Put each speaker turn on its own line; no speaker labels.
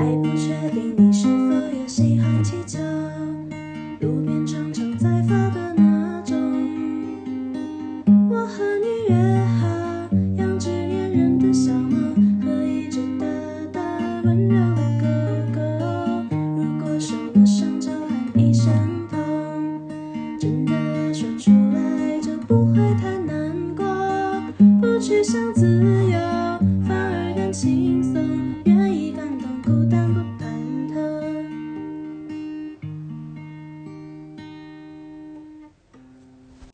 还不确定你是否也喜欢乞球，路边常常在发的那种。我和你约好养只粘人的小猫和一只大大温柔的狗狗。如果受了伤就喊一声痛，真的说出来就不会太难过，不去想自。